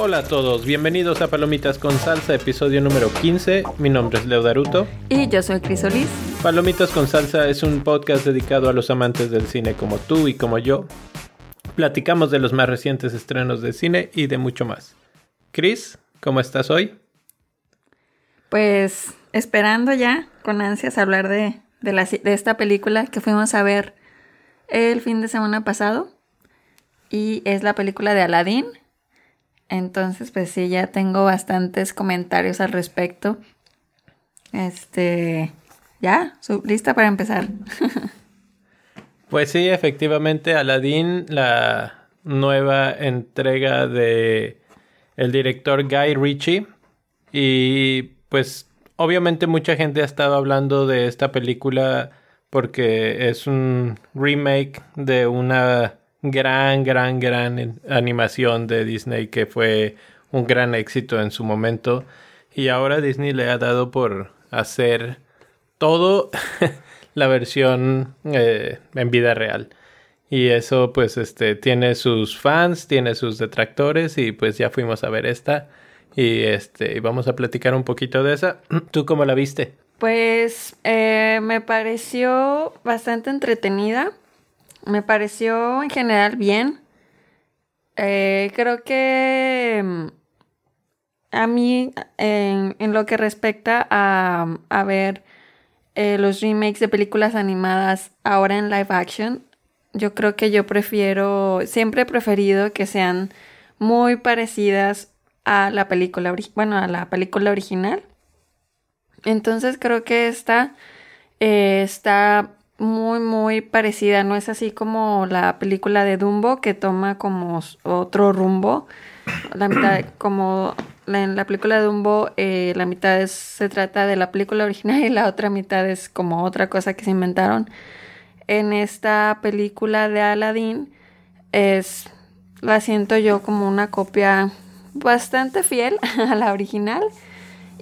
Hola a todos, bienvenidos a Palomitas con Salsa, episodio número 15. Mi nombre es Leo Daruto. Y yo soy Crisolis. Palomitas con Salsa es un podcast dedicado a los amantes del cine como tú y como yo. Platicamos de los más recientes estrenos de cine y de mucho más. Chris, ¿cómo estás hoy? Pues esperando ya con ansias hablar de, de, de esta película que fuimos a ver el fin de semana pasado. Y es la película de Aladdin entonces, pues sí, ya tengo bastantes comentarios al respecto. Este, ya, lista para empezar. pues sí, efectivamente, Aladdin, la nueva entrega de el director Guy Ritchie. Y pues obviamente mucha gente ha estado hablando de esta película porque es un remake de una gran, gran, gran animación de Disney que fue un gran éxito en su momento. Y ahora Disney le ha dado por hacer todo la versión eh, en vida real. Y eso pues este tiene sus fans, tiene sus detractores y pues ya fuimos a ver esta y este vamos a platicar un poquito de esa. ¿Tú cómo la viste? Pues eh, me pareció bastante entretenida. Me pareció en general bien. Eh, creo que mm, a mí, en, lo que respecta a, ver eh, los remakes de películas animadas ahora en live action, yo creo que yo prefiero, siempre he preferido que sean muy parecidas a la película, bueno, a la película original. Entonces creo que esta eh, está muy, muy parecida. No es así como la película de Dumbo que toma como otro rumbo. La mitad, como en la película de Dumbo, eh, la mitad se trata de la película original y la otra mitad es como otra cosa que se inventaron. En esta película de Aladdin es, la siento yo como una copia bastante fiel a la original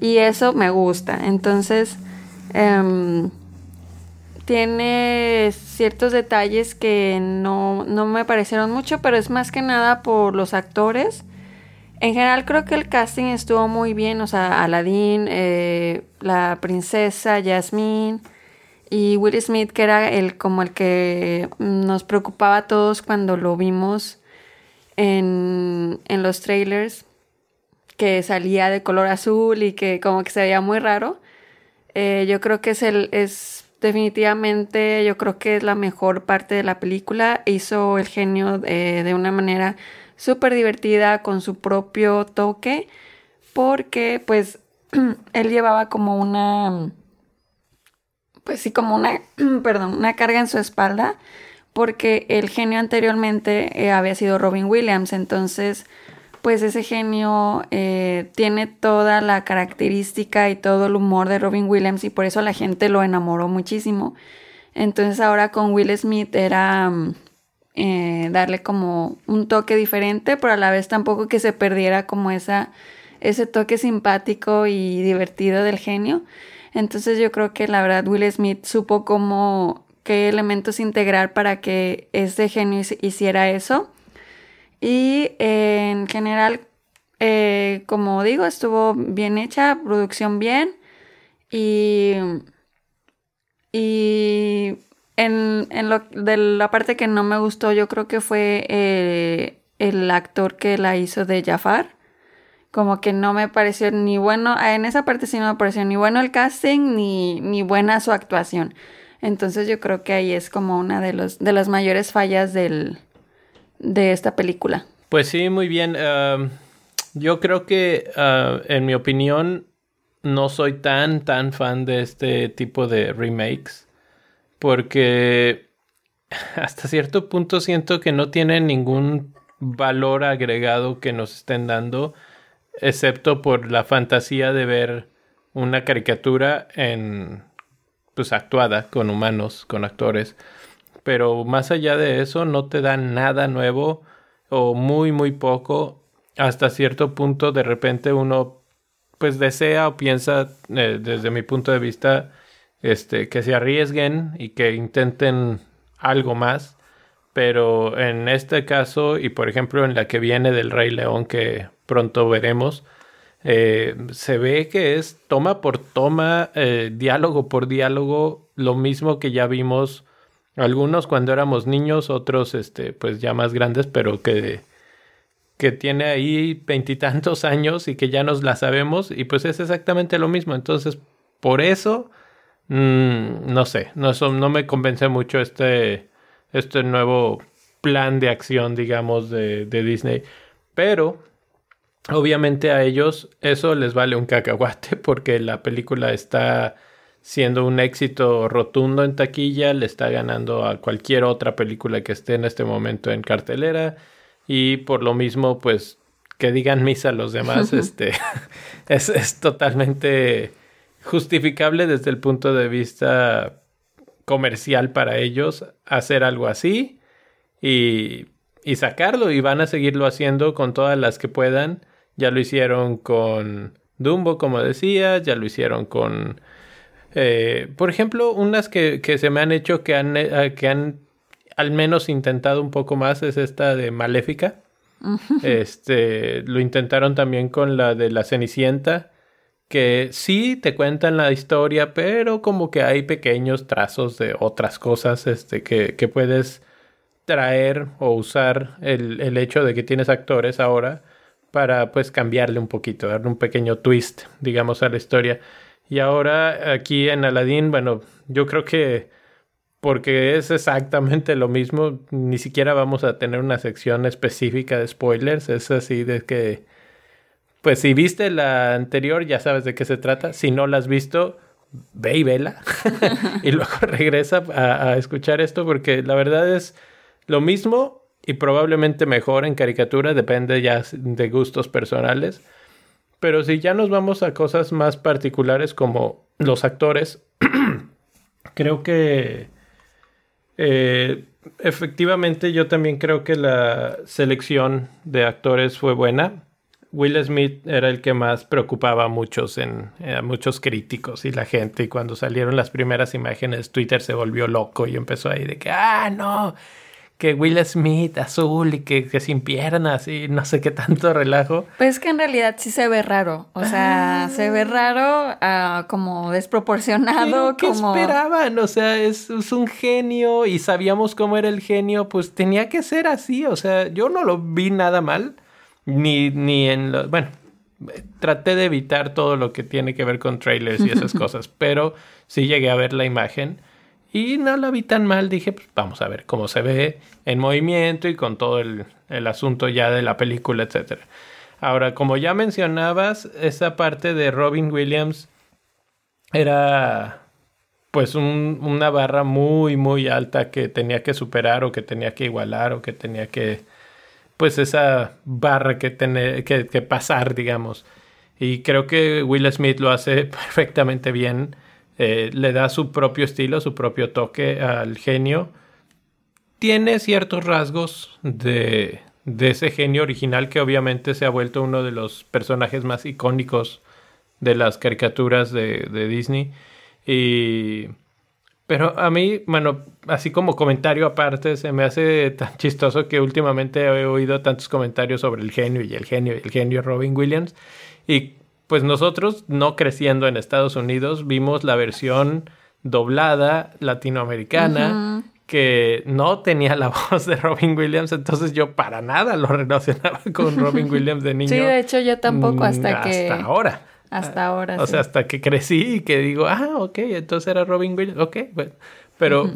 y eso me gusta. Entonces, em, tiene ciertos detalles que no, me parecieron mucho, pero es más que nada por los actores. En general creo que el casting estuvo muy bien, o sea, Aladdin, eh, la princesa, Jasmine y Will Smith, que era el como el que nos preocupaba a todos cuando lo vimos en, en los trailers, que salía de color azul y que como que se veía muy raro. Eh, yo creo que es el, es definitivamente yo creo que es la mejor parte de la película. Hizo el genio eh, de una manera súper divertida con su propio toque porque pues él llevaba como una pues sí como una perdón una carga en su espalda porque el genio anteriormente eh, había sido Robin Williams entonces pues ese genio eh, tiene toda la característica y todo el humor de Robin Williams y por eso la gente lo enamoró muchísimo. Entonces ahora con Will Smith era mm, eh, darle como un toque diferente, pero a la vez tampoco que se perdiera como esa, ese toque simpático y divertido del genio. Entonces yo creo que la verdad Will Smith supo cómo qué elementos integrar para que ese genio hiciera eso y en general, eh, como digo, estuvo bien hecha, producción bien. Y, y en, lo de la parte que no me gustó, yo creo que fue eh, el actor que la hizo de Jafar. Como que no me pareció ni bueno, en esa parte sí no me pareció ni bueno el casting ni, ni buena su actuación. Entonces yo creo que ahí es como una de, los, de las mayores fallas del, de esta película. Pues sí, muy bien. yo creo que, ah, en mi opinión, no soy tan, tan fan de este tipo de remakes. Porque hasta cierto punto siento que no tienen ningún valor agregado que nos estén dando, excepto por la fantasía de ver una caricatura en pues actuada con humanos, con actores pero más allá de eso no te dan nada nuevo o muy muy poco. Hasta cierto punto de repente uno pues desea o piensa eh, desde mi punto de vista este, que se arriesguen y que intenten algo más. Pero en este caso, y por ejemplo en la que viene del Rey León, que pronto veremos, eh, se ve que es toma por toma, eh, diálogo por diálogo, lo mismo que ya vimos algunos cuando éramos niños, otros este, pues ya más grandes, pero que, que tiene ahí veintitantos años y que ya nos la sabemos, y pues es exactamente lo mismo. Entonces, por eso, mmm, no sé, no, no me convence mucho este, este nuevo plan de acción, digamos, de, de Disney. Pero obviamente a ellos eso les vale un cacahuate porque la película está siendo un éxito rotundo en taquilla, le está ganando a cualquier otra película que esté en este momento en cartelera. Y por lo mismo pues que digan misa a los demás este es, es totalmente justificable desde el punto de vista comercial para ellos hacer algo así y, y sacarlo y van a seguirlo haciendo con todas las que puedan ya lo hicieron con Dumbo, como decía, ya lo hicieron con... Eh, por ejemplo, unas que, que, se me han hecho que han, eh, que han al menos intentado un poco más es esta de Maléfica. Este, lo intentaron también con la de la Cenicienta, que sí te cuentan la historia, pero como que hay pequeños trazos de otras cosas este, que, que puedes traer o usar el, el hecho de que tienes actores ahora para pues cambiarle un poquito, darle un pequeño twist, digamos, a la historia. Y ahora aquí en Aladdin, bueno, yo creo que porque es exactamente lo mismo, ni siquiera vamos a tener una sección específica de spoilers, es así de que, pues si viste la anterior ya sabes de qué se trata, si no la has visto, ve y vela. Y luego regresa a, a escuchar esto porque la verdad es lo mismo y probablemente mejor en caricatura, depende ya de gustos personales. Pero si ya nos vamos a cosas más particulares como los actores, creo que eh, efectivamente yo también creo que la selección de actores fue buena. Will Smith era el que más preocupaba a muchos, en, a muchos críticos y la gente. Y cuando salieron las primeras imágenes, Twitter se volvió loco y empezó ahí de que, ah, no, que Will Smith azul y que, que, sin piernas y no sé qué tanto relajo. Pues que en realidad sí se ve raro. O sea, ah. se ve raro, uh, como desproporcionado. ¿Qué, como... esperaban? O sea, es, es, un genio y sabíamos cómo era el genio, pues tenía que ser así. O sea, yo no lo vi nada mal. Ni, ni en lo. Bueno, traté de evitar todo lo que tiene que ver con trailers y esas cosas, pero sí llegué a ver la imagen. Y no la vi tan mal, dije, pues vamos a ver cómo se ve en movimiento y con todo el, el asunto ya de la película, etc. Ahora, como ya mencionabas, esa parte de Robin Williams era pues un, una barra muy, muy alta que tenía que superar o que tenía que igualar o que tenía que, pues esa barra que, tener, que, que pasar, digamos. Y creo que Will Smith lo hace perfectamente bien eh, le da su propio estilo, su propio toque al genio. Tiene ciertos rasgos de, de ese genio original que obviamente se ha vuelto uno de los personajes más icónicos de las caricaturas de, de Disney. Y... Pero a mí, bueno, así como comentario aparte, se me hace tan chistoso que últimamente he oído tantos comentarios sobre el genio y el genio el genio Robin Williams. Y pues nosotros, no creciendo en Estados Unidos, vimos la versión doblada latinoamericana. que no tenía la voz de Robin Williams, entonces yo para nada lo relacionaba con Robin Williams de niño. Sí, de hecho yo tampoco hasta, que... Hasta ahora. Hasta ahora. O sea, hasta que crecí y que digo, ah, ok, entonces era Robin Williams, ok, bueno. Pero,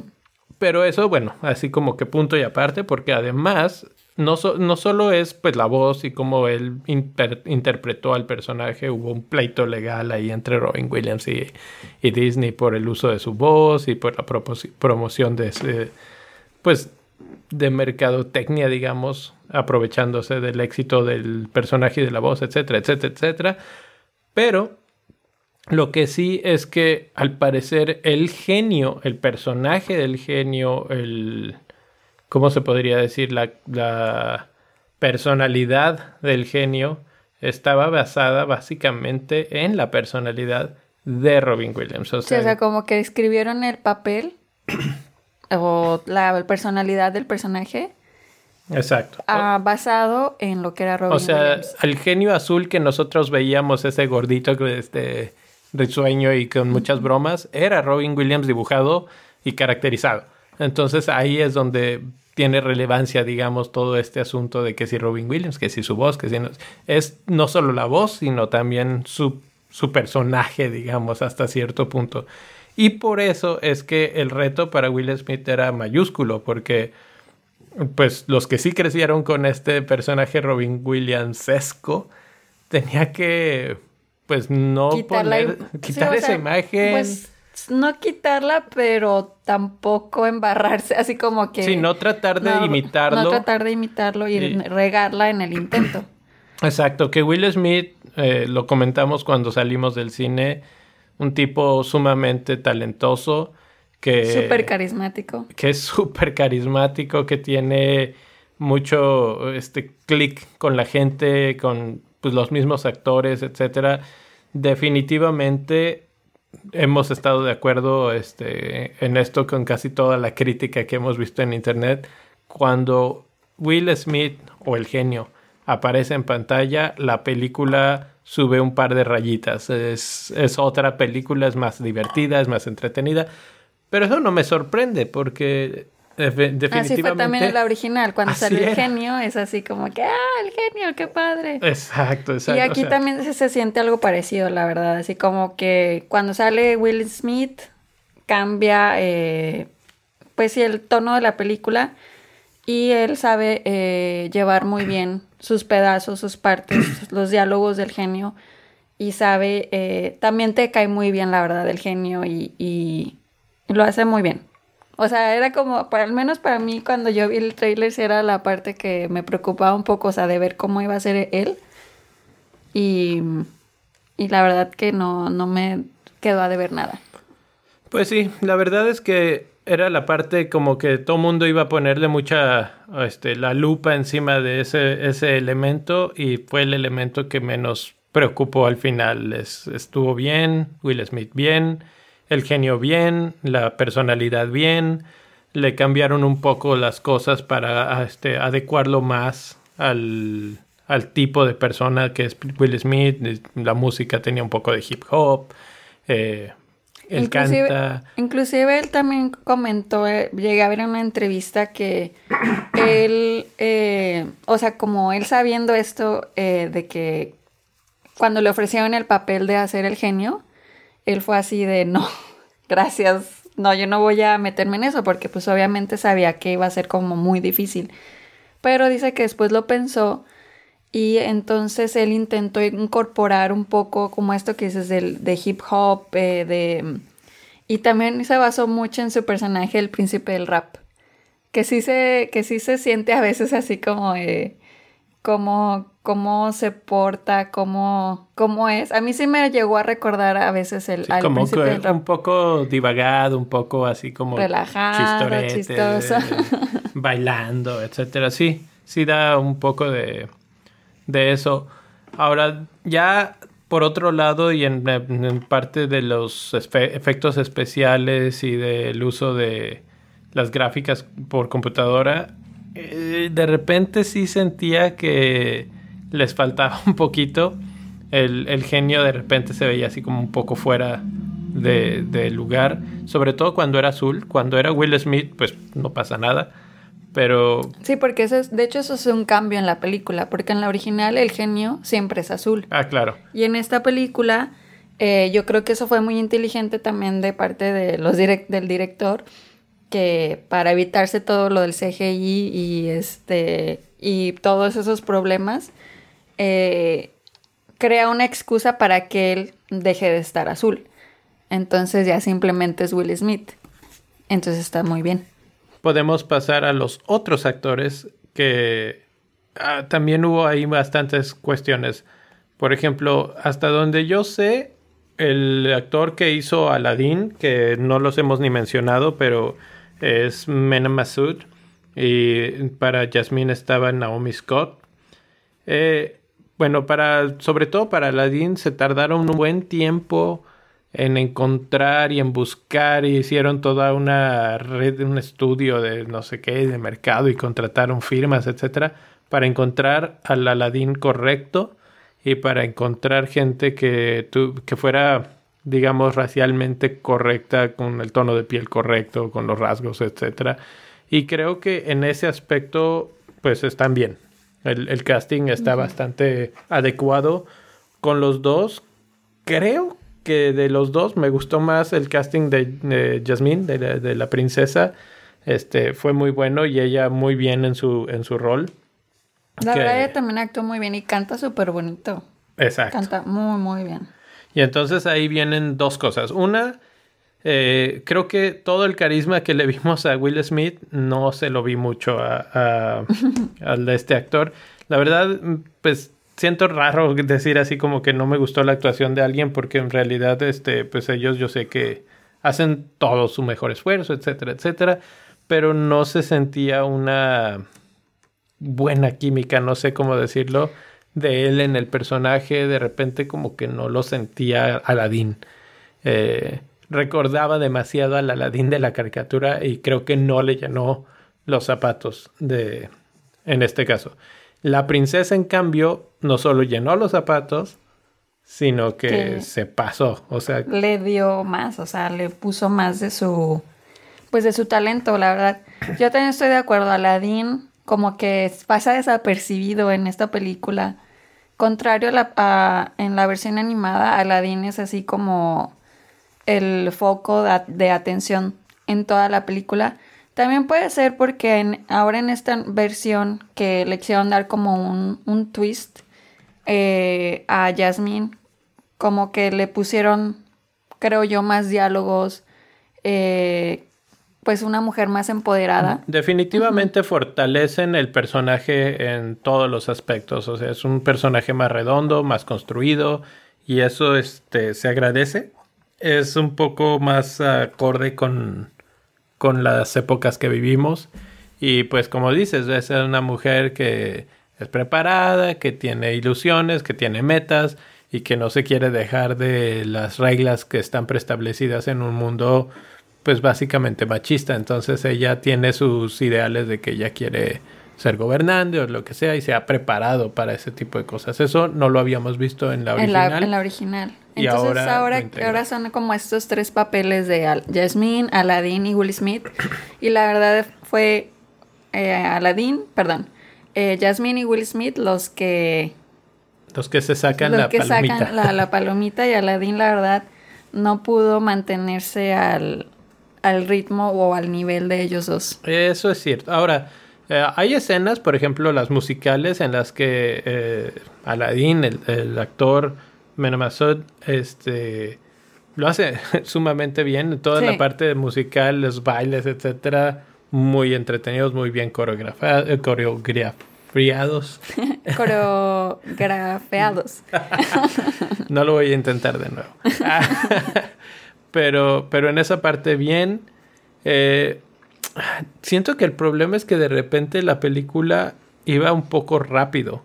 pero eso, bueno, así como que punto y aparte, porque además no, no solo es pues la voz y cómo él interpretó al personaje, hubo un pleito legal ahí entre Robin Williams y, Disney por el uso de su voz y por la promoción de ese, pues de mercadotecnia, digamos, aprovechándose del éxito del personaje y de la voz, etcétera, etcétera, etcétera. Pero lo que sí es que al parecer el genio, el personaje del genio, el ¿cómo se podría decir? La, la personalidad del genio estaba basada básicamente en la personalidad de Robin Williams. O Sí, o sea, sea, como que escribieron el papel o la personalidad del personaje exacto. ah, basado en lo que era Robin O sea, Williams. al genio azul que nosotros veíamos, ese gordito que este risueño y con muchas bromas, era Robin Williams dibujado y caracterizado. Entonces ahí es donde tiene relevancia, digamos, todo este asunto de que si Robin Williams, que si su voz, que si no, es no solo la voz, sino también su, su personaje, digamos, hasta cierto punto. Y por eso es que el reto para Will Smith era mayúsculo, porque pues los que sí crecieron con este personaje Robin Williams-esco, tenía que, pues no poner, quitar sí, esa sea, imagen. Pues no quitarla, pero tampoco embarrarse, así como que... sí, no tratar de no- imitarlo. No tratar de imitarlo y regarla en el intento. Exacto, que Will Smith, eh, lo comentamos cuando salimos del cine, un tipo sumamente talentoso, que... Súper carismático. que es súper carismático, que tiene mucho este clic con la gente, con pues, los mismos actores, etcétera. Definitivamente hemos estado de acuerdo este, en esto con casi toda la crítica que hemos visto en internet. Cuando Will Smith o el genio aparece en pantalla, la película sube un par de rayitas. Es, es otra película, es más divertida, es más entretenida. Pero eso no me sorprende porque definitivamente... Así fue también en la original. Cuando Así salió el era. genio, es así como que, ah, el genio, qué padre. Exacto, exacto. Y aquí o sea, también se, se siente algo parecido, la verdad. Así como que cuando sale Will Smith, cambia, eh, pues sí, el tono de la película. Y él sabe eh, llevar muy bien sus pedazos, sus partes, los diálogos del genio. Y sabe, eh, también te cae muy bien, la verdad, el genio. Y, y lo hace muy bien. O sea, era como, al menos para mí, cuando yo vi el trailer, era la parte que me preocupaba un poco, o sea, de ver cómo iba a ser él. Y, y la verdad que no, no me quedó a deber nada. Pues sí, la verdad es que era la parte como que todo mundo iba a ponerle mucha, este, la lupa encima de ese, ese elemento y fue el elemento que menos preocupó al final. Es- estuvo bien, Will Smith bien, el genio bien, la personalidad bien, le cambiaron un poco las cosas para a, este, adecuarlo más al, al tipo de persona que es Will Smith. La música tenía un poco de hip hop. Eh, él inclusive, canta. inclusive él también comentó, eh, llegué a ver en una entrevista que él, eh, o sea, como él sabiendo esto eh, de que cuando le ofrecieron el papel de hacer el genio, él fue así de no, gracias, no, yo no voy a meterme en eso porque pues obviamente sabía que iba a ser como muy difícil. Pero dice que después lo pensó y entonces él intentó incorporar un poco como esto que dices de hip hop, eh, de... Y también se basó mucho en su personaje, el príncipe del rap. Que sí se, que sí se siente a veces así como... eh, cómo, cómo se porta, cómo, cómo es. A mí sí me llegó a recordar a veces el, Sí, al como príncipe un poco divagado, un poco así como Relajado, chistoso. bailando, etcétera. Sí, sí da un poco de, de eso. Ahora, ya por otro lado y en, en parte de los efectos especiales y del uso de las gráficas por computadora, eh, de repente sí sentía que les faltaba un poquito. El, el genio de repente se veía así como un poco fuera de, de lugar, sobre todo cuando era azul. Cuando era Will Smith, pues no pasa nada. Pero Sí, porque eso es, de hecho eso es un cambio en la película, porque en la original el genio siempre es azul. Ah, claro. Y en esta película, eh, yo creo que eso fue muy inteligente también de parte de los direc- del director, que para evitarse todo lo del CGI y este y todos esos problemas, eh, crea una excusa para que él deje de estar azul. Entonces ya simplemente es Will Smith. Entonces está muy bien. Podemos pasar a los otros actores que ah, también hubo ahí bastantes cuestiones. Por ejemplo, hasta donde yo sé, el actor que hizo Aladdin, que no los hemos ni mencionado, pero es Mena Massoud. Y para Jasmine estaba Naomi Scott. Eh, bueno, para, sobre todo para Aladdin se tardaron un buen tiempo en encontrar y en buscar y hicieron toda una red, un estudio de no sé qué, de mercado y contrataron firmas, etcétera, para encontrar al Aladín correcto y para encontrar gente que, que fuera, digamos, racialmente correcta, con el tono de piel correcto, con los rasgos, etcétera. Y creo que en ese aspecto, pues están bien. El, casting está bastante adecuado con los dos. Creo que de los dos me gustó más el casting de, Jasmine, de, la princesa. Este fue muy bueno y ella muy bien en su, en su rol. La verdad, ella también actuó muy bien y canta súper bonito. Exacto. Canta muy, muy bien. Y entonces ahí vienen dos cosas. Una, eh, creo que todo el carisma que le vimos a Will Smith no se lo vi mucho a, de este actor. La verdad, pues siento raro decir así como que no me gustó la actuación de alguien porque en realidad, este, pues ellos yo sé que hacen todo su mejor esfuerzo, etcétera, etcétera, pero no se sentía una buena química, no sé cómo decirlo, de él en el personaje, de repente como que no lo sentía Aladín. Eh, recordaba demasiado al Aladín de la caricatura y creo que no le llenó los zapatos de en este caso. La princesa, en cambio, no solo llenó los zapatos, sino que se pasó, o sea, le dio más, o sea, le puso más de su pues de su talento, la verdad. Yo también estoy de acuerdo, Aladdin como que pasa desapercibido en esta película. Contrario a, la, en la versión animada, Aladdin es así como el foco de, atención en toda la película. También puede ser porque ahora en esta versión que le hicieron dar como un, twist eh, a Jasmine, como que le pusieron, creo yo, más diálogos, eh, pues una mujer más empoderada. Definitivamente fortalecen el personaje en todos los aspectos, o sea, es un personaje más redondo, más construido y eso este se agradece. Es un poco más acorde con, con las épocas que vivimos y pues como dices, es una mujer que es preparada, que tiene ilusiones, que tiene metas y que no se quiere dejar de las reglas que están preestablecidas en un mundo pues básicamente machista. Entonces ella tiene sus ideales de que ella quiere ser gobernante o lo que sea y se ha preparado para ese tipo de cosas. Eso no lo habíamos visto en la original. En la, original. Entonces ahora, ahora, son como estos tres papeles de Jasmine, Aladdin y Will Smith. Y la verdad fue eh, Aladdin, perdón, eh, Jasmine y Will Smith los que... Los que se sacan los la que Sacan la, la palomita y Aladdin la verdad no pudo mantenerse al, al ritmo o al nivel de ellos dos. Eso es cierto. Ahora, eh, hay escenas, por ejemplo, las musicales en las que eh, Aladdin, el, actor Menamasud, este lo hace sumamente bien. Toda la parte musical, los bailes, etcétera, muy entretenidos, muy bien coreografiados. Eh, coreografiados. coreografiados. no lo voy a intentar de nuevo. Pero, pero en esa parte bien. Eh, siento que el problema es que de repente la película iba un poco rápido.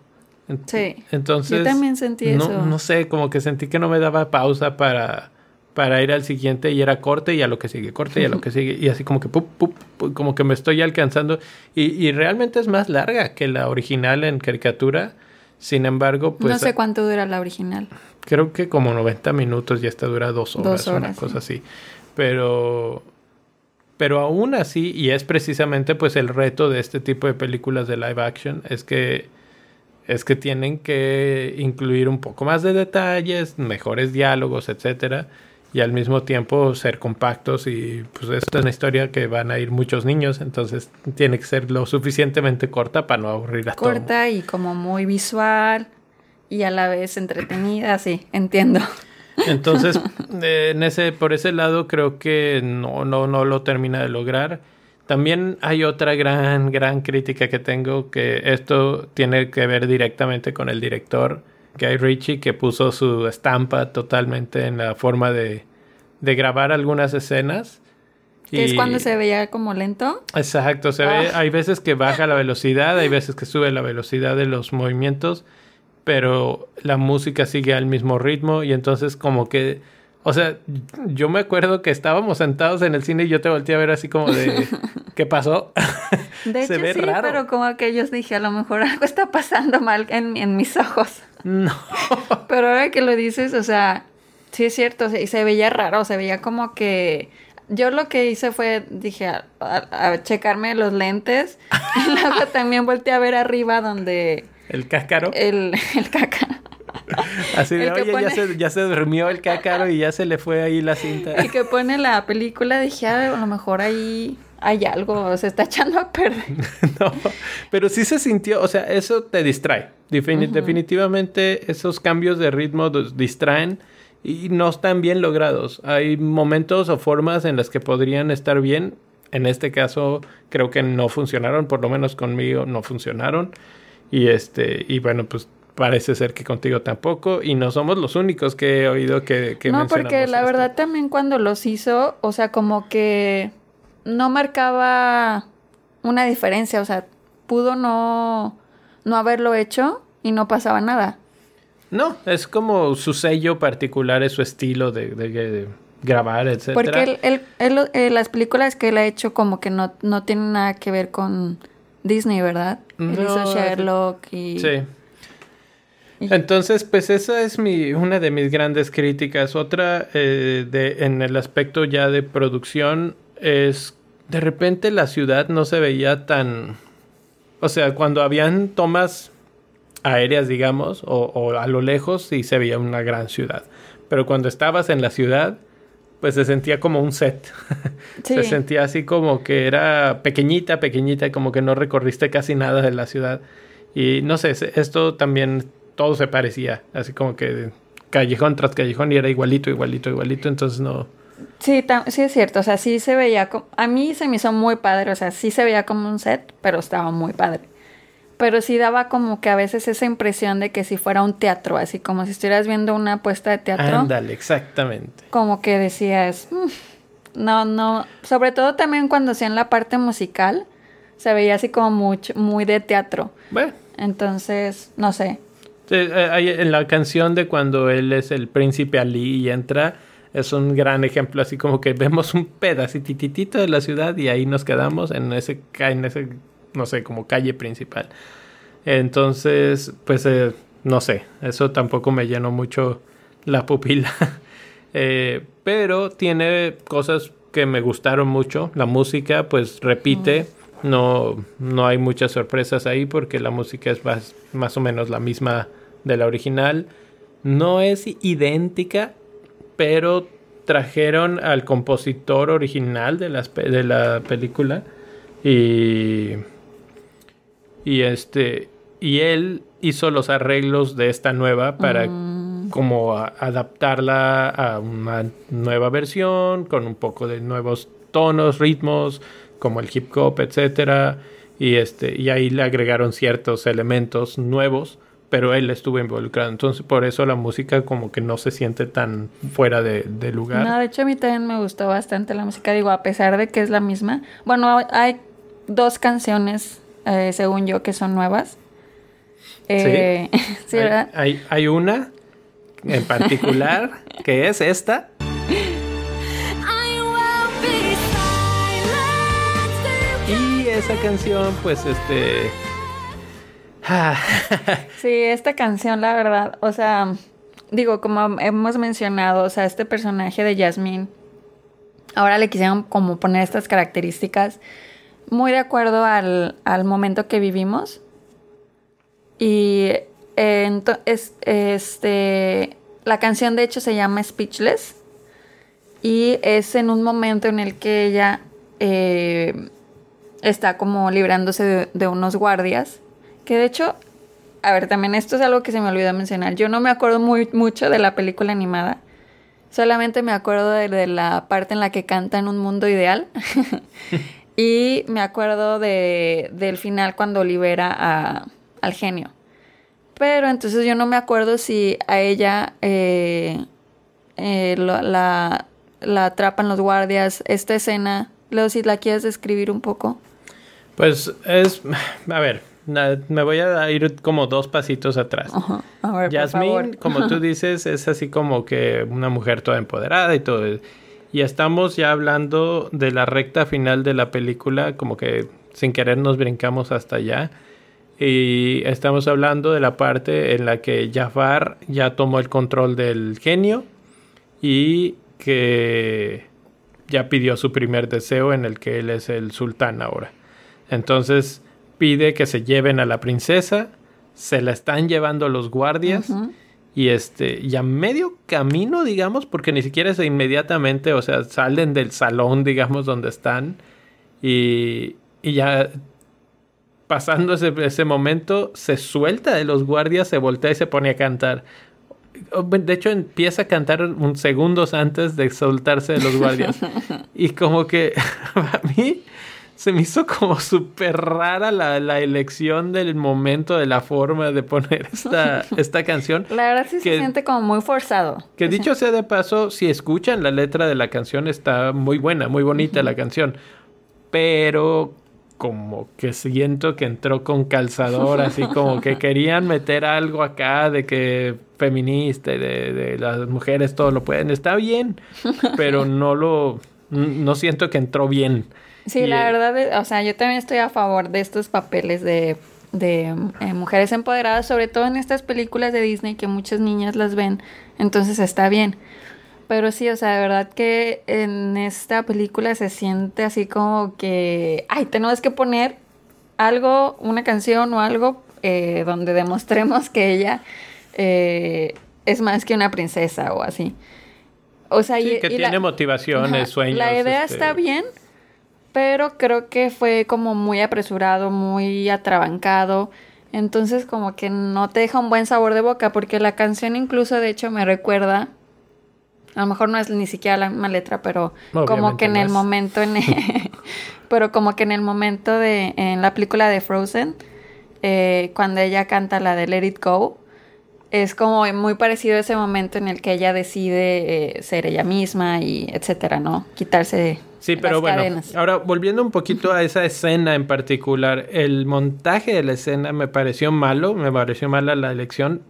Sí. Entonces. Yo también sentí no, eso. No sé, como que sentí que no me daba pausa para, para ir al siguiente y era corte y a lo que sigue, corte y a lo que sigue. Y así como que, pup, pup, como que me estoy alcanzando. Y, y realmente es más larga que la original en caricatura. Sin embargo, pues... No sé cuánto dura la original. Creo que como 90 minutos y esta dura dos horas, una cosa así. Pero... Pero aún así, y es precisamente pues el reto de este tipo de películas de live action, es que es que tienen que incluir un poco más de detalles, mejores diálogos, etcétera y al mismo tiempo ser compactos y pues esta es una historia que van a ir muchos niños, entonces tiene que ser lo suficientemente corta para no aburrir a todos. Corta y como muy visual y a la vez entretenida, sí, entiendo. Entonces, en ese, por ese lado creo que no, no, no lo termina de lograr. También hay otra gran, gran crítica que tengo, que esto tiene que ver directamente con el director Guy Ritchie que puso su estampa totalmente en la forma de, de grabar algunas escenas. Y... ¿Es cuando se veía como lento? Exacto, se ve, ah. hay veces que baja la velocidad, hay veces que sube la velocidad de los movimientos, pero la música sigue al mismo ritmo y entonces como que O sea, yo me acuerdo que estábamos sentados en el cine y yo te volteé a ver así como de, ¿qué pasó? De hecho, sí, pero como que yo dije, a lo mejor algo está pasando mal en, en mis ojos. No. Pero ahora que lo dices, o sea, sí es cierto, y se veía raro, se veía como que... Yo lo que hice fue, dije, a, a- a checarme los lentes. y luego también volteé a ver arriba donde El cáscaro. el, el caca. Así de, oye, ya, se, ya se durmió el cácaro y ya se le fue ahí la cinta. El que pone la película, dije, "Ah, a lo mejor ahí hay algo, se está echando a perder. No, pero sí se sintió, o sea, eso te distrae. Defini- Definitivamente esos cambios de ritmo distraen y no están bien logrados. Hay momentos o formas en las que podrían estar bien. En este caso creo que no funcionaron, por lo menos conmigo no funcionaron. Y este, y bueno, pues parece ser que contigo tampoco. Y no somos los únicos que he oído que, que no, porque la esto. verdad también cuando los hizo, o sea, como que no marcaba una diferencia, o sea, pudo no, no haberlo hecho y no pasaba nada. No, es como su sello particular, es su estilo de, de- de grabar, etcétera. Porque él, él- él- eh, las películas que él ha hecho como que no, no tienen nada que ver con Disney, ¿verdad? Él hizo Sherlock y... Sí. Entonces, pues esa es mi, una de mis grandes críticas. Otra eh, de, en el aspecto ya de producción es de repente la ciudad no se veía tan... O sea, cuando habían tomas aéreas, digamos, o, o a lo lejos, sí se veía una gran ciudad. Pero cuando estabas en la ciudad, pues se sentía como un set. Sí. Se sentía así como que era pequeñita, pequeñita, como que no recorriste casi nada de la ciudad. Y no sé, esto también todo se parecía, así como que callejón tras callejón y era igualito, igualito, igualito, entonces no. Sí, sí es cierto, o sea, sí se veía como... A mí se me hizo muy padre, o sea, sí se veía como un set, pero estaba muy padre. Pero sí daba como que a veces esa impresión de que si fuera un teatro, así como si estuvieras viendo una puesta de teatro, Ándale, exactamente. como que decías, "Mm, no, no, sobre todo también cuando hacían la parte musical, se veía así como mucho, muy de teatro. Bueno, Entonces, no sé. Eh, en la canción de cuando él es el príncipe Ali y entra, es un gran ejemplo, así como que vemos un pedacititito de la ciudad y ahí nos quedamos en ese, en ese no sé, como calle principal. Entonces, pues, eh, no sé, eso tampoco me llenó mucho la pupila. Eh, pero tiene cosas que me gustaron mucho. La música, pues, repite. No, no hay muchas sorpresas ahí porque la música es más, más o menos la misma de la original. No es idéntica, pero trajeron al compositor original de, las de la película y y este y él hizo los arreglos de esta nueva para como a- adaptarla a una nueva versión con un poco de nuevos tonos ritmos como el hip hop etcétera y este y ahí le agregaron ciertos elementos nuevos pero él estuvo involucrado entonces por eso la música como que no se siente tan fuera de, de lugar No, de hecho a mí también me gustó bastante la música, digo, a pesar de que es la misma. Bueno, hay dos canciones, eh, según yo, que son nuevas. Eh, sí, hay, ¿verdad? hay, hay una en particular que es esta esa canción, pues, este. ah, Sí, esta canción, la verdad, o sea, digo, como hemos mencionado, o sea, este personaje de Jasmine, ahora le quisieron como poner estas características muy de acuerdo al, al momento que vivimos. Y eh, este, la canción de hecho se llama Speechless y es en un momento en el que ella eh, está como librándose de, unos guardias. Que de hecho, a ver, también esto es algo que se me olvidó mencionar. Yo no me acuerdo muy mucho de la película animada. Solamente me acuerdo de, la parte en la que canta en un mundo ideal. y me acuerdo de, del final cuando libera a- al genio. Pero entonces yo no me acuerdo si a ella eh, eh, la, la atrapan los guardias. Esta escena, Leo, si la quieres describir un poco. Pues es. A ver, Me voy a ir como dos pasitos atrás. Ajá. A ver, por Yasmín, favor. como tú dices, es así como que una mujer toda empoderada y todo. Y estamos ya hablando de la recta final de la película, como que sin querer nos brincamos hasta allá. Y estamos hablando de la parte en la que Jafar ya tomó el control del genio y que ya pidió su primer deseo en el que él es el sultán ahora. Entonces pide que se lleven a la princesa, se la están llevando los guardias y este y a medio camino, digamos, porque ni siquiera es inmediatamente, o sea, salen del salón, digamos, donde están y, y ya pasando ese, ese momento se suelta de los guardias, se voltea y se pone a cantar. De hecho, empieza a cantar un segundos antes de soltarse de los guardias. y como que a mí se me hizo como súper rara la, la elección del momento, de la forma de poner esta, esta canción. La verdad sí que- se siente como muy forzado. Que dicho sea de paso, si escuchan la letra de la canción está muy buena, muy bonita la canción. Pero como que siento que entró con calzador, así como que querían meter algo acá de que feminista y de, de las mujeres todo lo pueden. Está bien, pero no lo... No siento que entró bien. Sí, Y, la eh, verdad, es- o sea, yo también estoy a favor de estos papeles de, de eh, mujeres empoderadas, sobre todo en estas películas de Disney que muchas niñas las ven, entonces está bien. Pero sí, o sea, de verdad que en esta película se siente así como que, ay, tenemos que poner algo, una canción o algo eh, donde demostremos que ella eh, es más que una princesa o así. O sea, Sí, y, que y tiene la- motivaciones, Ajá, sueños. La idea este, está bien, pero creo que fue como muy apresurado, muy atrabancado. Entonces como que no te deja un buen sabor de boca, porque la canción incluso de hecho me recuerda, a lo mejor no es ni siquiera la misma letra, pero como que en no el es. momento, en pero como que en el momento de, en la película de Frozen, eh, cuando ella canta la de Let It Go, es como muy parecido a ese momento en el que ella decide eh, ser ella misma y etcétera, ¿no? Quitarse Sí, pero bueno, cadenas. ahora volviendo un poquito a esa escena en particular, el montaje de la escena me pareció malo, me pareció mala la elección,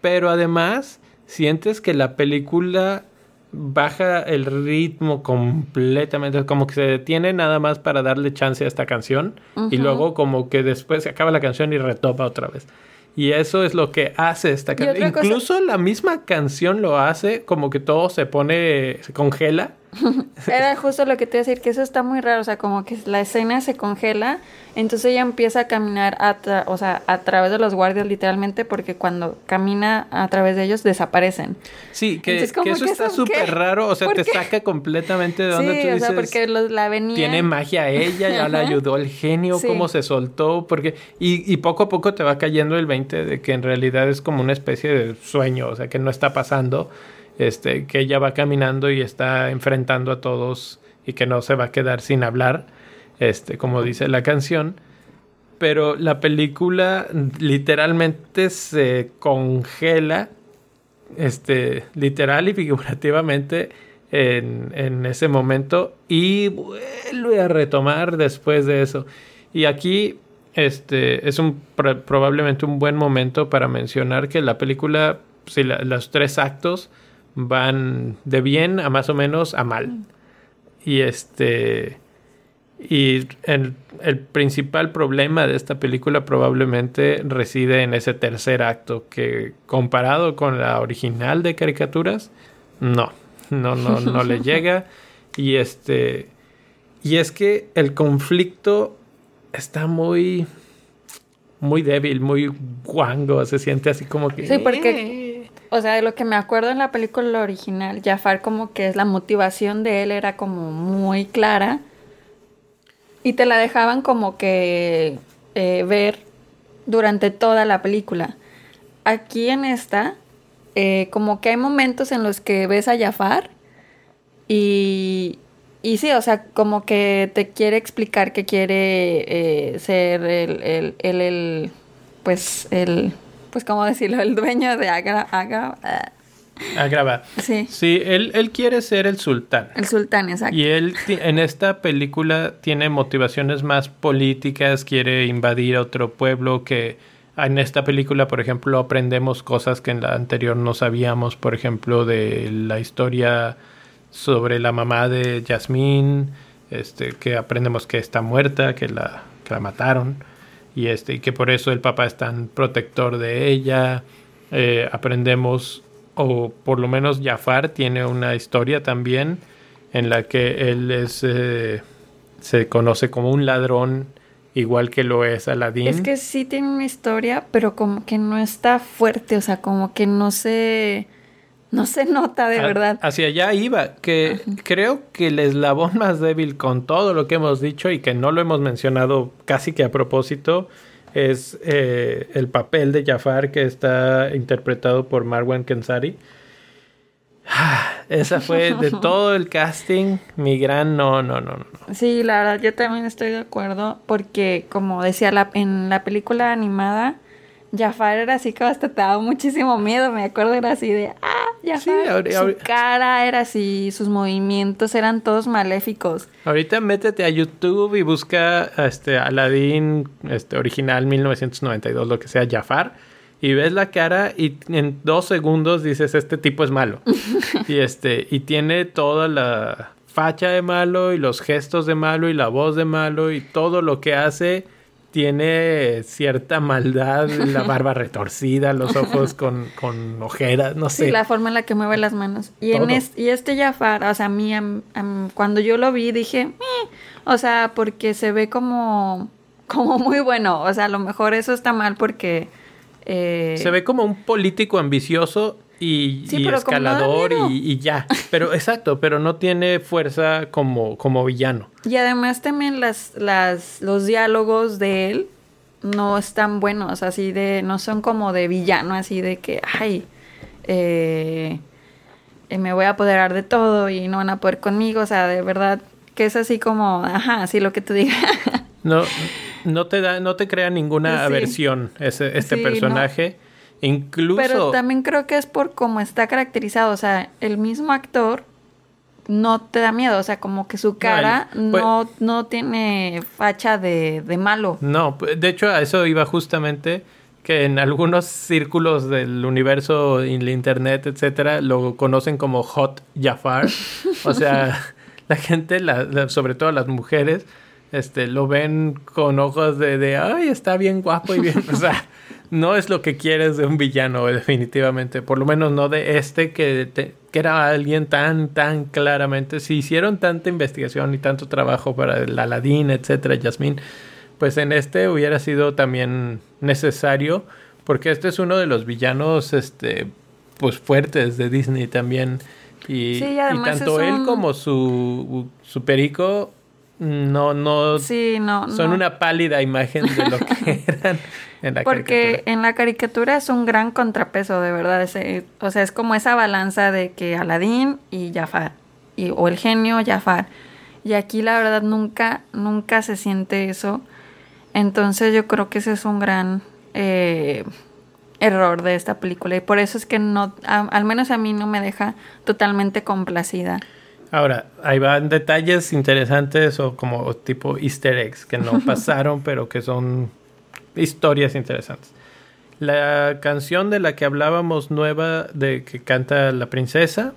pero además sientes que la película baja el ritmo completamente, como que se detiene nada más para darle chance a esta canción y Ujú. luego como que después se acaba la canción y retoma otra vez. Y eso es lo que hace esta canción. cosa- Incluso la misma canción lo hace como que todo se pone, se congela Era justo lo que te iba a decir, que eso está muy raro, o sea, como que la escena se congela, entonces ella empieza a caminar, a tra- o sea, a través de los guardias literalmente, porque cuando camina a través de ellos desaparecen. Sí, que, Entonces, que ¿cómo eso que está súper raro, o sea, ¿Por te qué? saca completamente de Sí, donde tú o dices, sea, porque los, la tiene magia ella, ya la ayudó el genio, Sí. cómo se soltó, porque y, y poco a poco te va cayendo el 20 de que en realidad es como una especie de sueño, o sea, que no está pasando, este, que ella va caminando y está enfrentando a todos y que no se va a quedar sin hablar, este, como dice la canción. Pero la película literalmente se congela este, literal y figurativamente en, en ese momento y vuelve a retomar después de eso. Y aquí este, es un, pro- probablemente un buen momento para mencionar que la película, si la- los tres actos van de bien a más o menos a mal. Y este... Y el, el principal problema de esta película probablemente reside en ese tercer acto que comparado con la original de caricaturas, no, no, no, no le llega. Y este, y es que el conflicto está muy, muy débil, muy guango, se siente así como que... Sí, porque, o sea, de lo que me acuerdo en la película original, Jafar como que es la motivación de él era como muy clara y te la dejaban como que eh, ver durante toda la película. Aquí en esta, eh, como que hay momentos en los que ves a Jafar y, y sí, o sea, como que te quiere explicar que quiere eh, ser el, el, el, el, pues, el, pues, ¿cómo decirlo? El dueño de Agra, Agra, ah, a grabar. Sí. Sí, él, él quiere ser el sultán. El sultán, exacto. Y él en esta película tiene motivaciones más políticas, quiere invadir otro pueblo que en esta película, por ejemplo, aprendemos cosas que en la anterior no sabíamos, por ejemplo, de la historia sobre la mamá de Yasmín, este, que aprendemos que está muerta, que la, que la mataron, y este, y que por eso el papá es tan protector de ella. Eh, aprendemos, o por lo menos Jafar tiene una historia también en la que él es eh, se conoce como un ladrón igual que lo es Aladdin. Es que sí tiene una historia, pero como que no está fuerte, o sea, como que no se, no se nota de A- verdad. Hacia allá iba, que creo que el eslabón más débil con todo lo que hemos dicho y que no lo hemos mencionado casi que a propósito es eh, el papel de Jafar que está interpretado por Marwan Kensari. Esa fue de todo el casting mi gran no, no, no, no. Sí, la verdad, yo también estoy de acuerdo, porque como decía la, en la película animada, Jafar era así que hasta te daba muchísimo miedo, me acuerdo, era así de, ah, Jafar, Sí, su cara era así, sus movimientos eran todos maléficos. Ahorita métete a YouTube y busca este Aladdin este original 1992, lo que sea Jafar y ves la cara y en dos segundos dices este tipo es malo y este y tiene toda la facha de malo y los gestos de malo y la voz de malo y todo lo que hace tiene cierta maldad, la barba retorcida, los ojos con, con ojeras, no sé. Sí, la forma en la que mueve las manos. Y, en es- y este Jafar, o sea, a mí, am- am- cuando yo lo vi, dije, o sea, porque se ve como, como muy bueno. O sea, a lo mejor eso está mal porque... eh, Se ve como un político ambicioso y, Sí, escalador y, y ya. Pero exacto, pero no tiene fuerza como, como villano. Y además también las, las, los diálogos de él no están buenos, así de, no son como de villano, así de que, ay, eh, eh, me voy a apoderar de todo y no van a poder conmigo, o sea, de verdad que es así como, ajá, así lo que tú digas. No, no te da, no te crea ninguna Sí. aversión ese, este Sí, personaje. Incluso Pero también creo que es por cómo está caracterizado, o sea, el mismo actor no te da miedo, o sea, como que su cara el- pues- no, no tiene facha de, de malo. No, de hecho a eso iba justamente que en algunos círculos del universo, en la internet, etcétera, lo conocen como Hot Jafar. O sea, la gente, la- la- sobre todo las mujeres, este, lo ven con ojos de, de, ay, está bien guapo y bien, o sea, no es lo que quieres de un villano, definitivamente. Por lo menos no de este que, te- que era alguien tan, tan claramente. Si hicieron tanta investigación y tanto trabajo para el Aladdin, etcétera, Yasmín, pues en este hubiera sido también necesario, porque este es uno de los villanos, este, pues fuertes de Disney también. Y, Sí, y tanto él como su, su perico no, no Sí, no, son no. una pálida imagen de lo que eran en la Porque caricatura. en la caricatura es un gran contrapeso, de verdad. o sea, es como esa balanza de que Aladín y Jafar. Y, o el genio Jafar. Y aquí la verdad nunca, nunca se siente eso. Entonces yo creo que ese es un gran eh, error de esta película. Y por eso es que no, a- al menos a mí no me deja totalmente complacida. Ahora, ahí van detalles interesantes o como tipo easter eggs que no pasaron, pero que son historias interesantes. La canción de la que hablábamos nueva de que canta la princesa,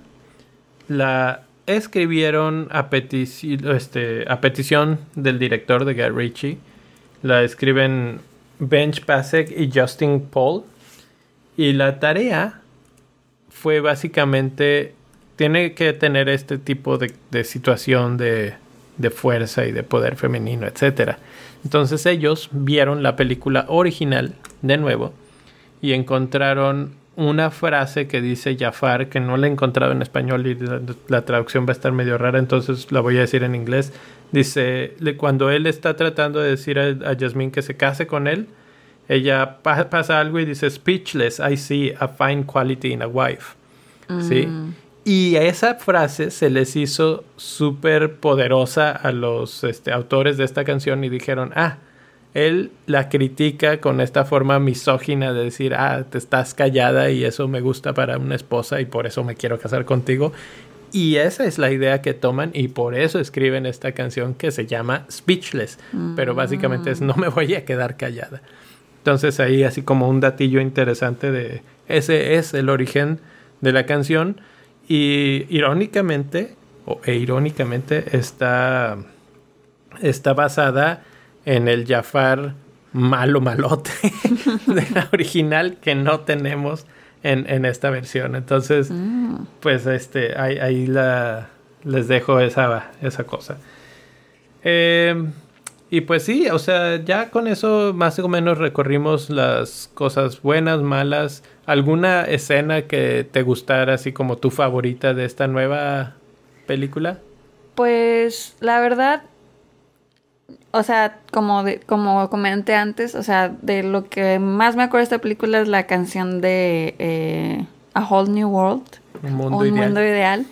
la escribieron a, petici- este, a petición del director de Guy Ritchie. La escriben Bench Pasek y Justin Paul. Y la tarea fue básicamente, tiene que tener este tipo de, de situación de, de fuerza y de poder femenino, etc. Entonces ellos vieron la película original de nuevo y encontraron una frase que dice Jafar, que no la he encontrado en español y la, traducción va a estar medio rara, entonces la voy a decir en inglés. Dice, cuando él está tratando de decir a, a Yasmín que se case con él, ella pa- pasa algo y dice, speechless, I see a fine quality in a wife. ¿Sí? Y a esa frase se les hizo súper poderosa a los este, autores de esta canción y dijeron, ah, él la critica con esta forma misógina de decir, ah, te estás callada y eso me gusta para una esposa y por eso me quiero casar contigo. Y esa es la idea que toman y por eso escriben esta canción que se llama Speechless. Pero básicamente es no me voy a quedar callada. Entonces ahí así como un datillo interesante de ese es el origen de la canción y irónicamente o e irónicamente está está basada en el Jafar malo malote de la original que no tenemos en, en esta versión. Entonces, pues este, ahí, ahí la, les dejo esa, esa cosa. Eh, y pues sí, o sea, ya con eso más o menos recorrimos las cosas buenas, malas. ¿Alguna escena que te gustara así como tu favorita de esta nueva película? Pues la verdad, o sea, como de, como comenté antes, o sea, de lo que más me acuerdo de esta película es la canción de eh, A Whole New World, Un mundo Un ideal. Mundo Ideal.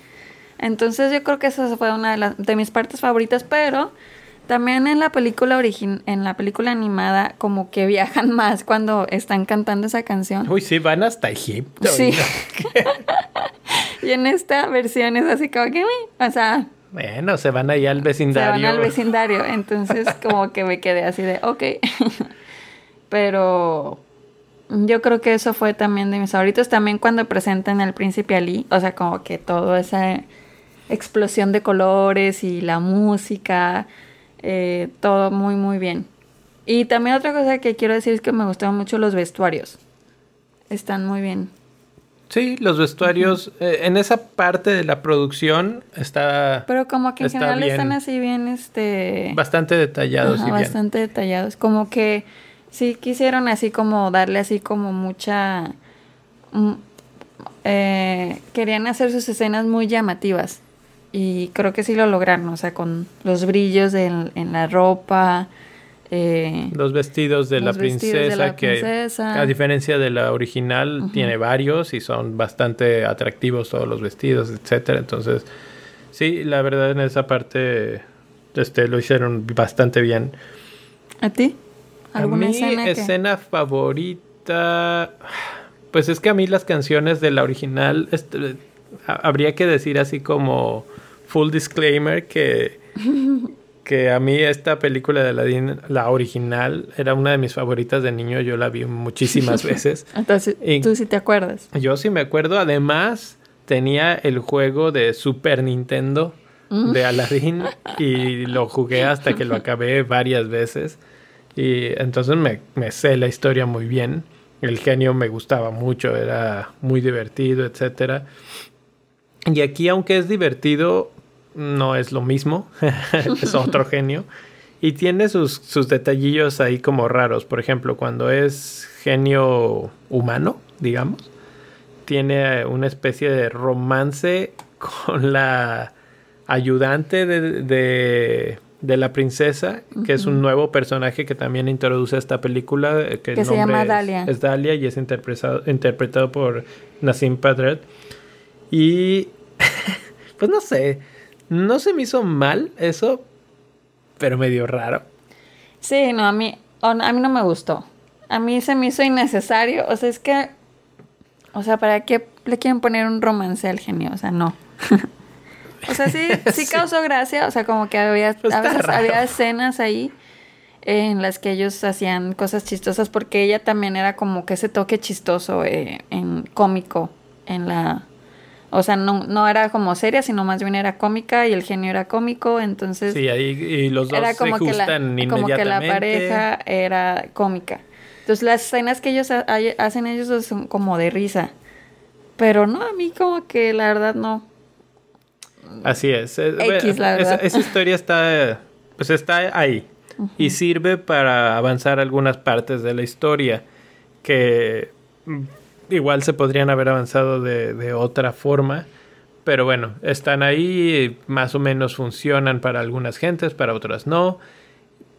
Entonces yo creo que esa fue una de, las, de mis partes favoritas, pero también en la película origin en la película animada como que viajan más cuando están cantando esa canción. Uy, sí, van hasta Egipto. Sí. y- en esta versión es así como que, o sea, Bueno, se van ahí al se vecindario. van al vecindario. Entonces, como que me quedé así de, ok. Pero yo creo que eso fue también de mis favoritos. También cuando presentan al príncipe Ali, o sea, como que toda esa explosión de colores y la música, eh, todo muy, muy bien. Y también otra cosa que quiero decir es que me gustaron mucho los vestuarios. Están muy bien. Sí, los vestuarios, eh, en esa parte de la producción está Pero como que en general bien. están así bien, este... bastante detallados Ajá, y bien. bastante detallados. Como que sí quisieron así como darle así como mucha... mm, eh, querían hacer sus escenas muy llamativas. Y creo que sí lo lograron, o sea, con los brillos en, en la ropa. eh, Los vestidos de la de princesa, que a diferencia de la original, tiene varios y son bastante atractivos todos los vestidos, etcétera. Entonces, sí, la verdad en esa parte este, lo hicieron bastante bien. ¿A ti? ¿Alguna a mí, escena, favorita. Pues es que a mí las canciones de la original. este, ha- habría que decir así como. Full disclaimer que. Que a mí esta película de Aladdin, la original, era una de mis favoritas de niño. Yo la vi muchísimas veces. Entonces, Y- tú sí te acuerdas. Yo sí me acuerdo. Además, tenía el juego de Super Nintendo de Aladdin y lo jugué hasta que lo acabé varias veces. Y entonces me, me sé la historia muy bien. El genio me gustaba mucho, era muy divertido, etcétera. Y aquí, aunque es divertido, no es lo mismo. es otro genio. Y tiene sus, sus detallillos ahí como raros. Por ejemplo, cuando es genio humano, digamos, tiene eh, una especie de romance con la ayudante de, de, de la princesa, que es un nuevo personaje que también introduce esta película. eh, Que, el se llama es- Dahlia. Es, Dalia y es interpretado, interpretado por Nassim Padret. Y pues no sé, no se me hizo mal eso, pero medio raro. Sí, no, a mí, a mí no me gustó. A mí se me hizo innecesario. O sea, es que. O sea, ¿para qué le quieren poner un romance al genio? O sea, no. o sea, sí, sí causó gracia. O sea, como que había, Pues a veces había escenas ahí en las que ellos hacían cosas chistosas porque ella también era como que ese toque chistoso eh, en cómico en la o sea no, no era como seria sino más bien era cómica y el genio era cómico entonces Sí, ahí y los dos era se como que, la, gustan como que la pareja era cómica. Entonces las escenas que ellos ha- hacen ellos son como de risa. Pero no, a mí como que la verdad no. Así es. Es- X, la esa, verdad. esa historia está, pues está ahí y sirve para avanzar algunas partes de la historia que igual se podrían haber avanzado de, de otra forma. Pero bueno, están ahí, más o menos funcionan para algunas gentes, para otras no.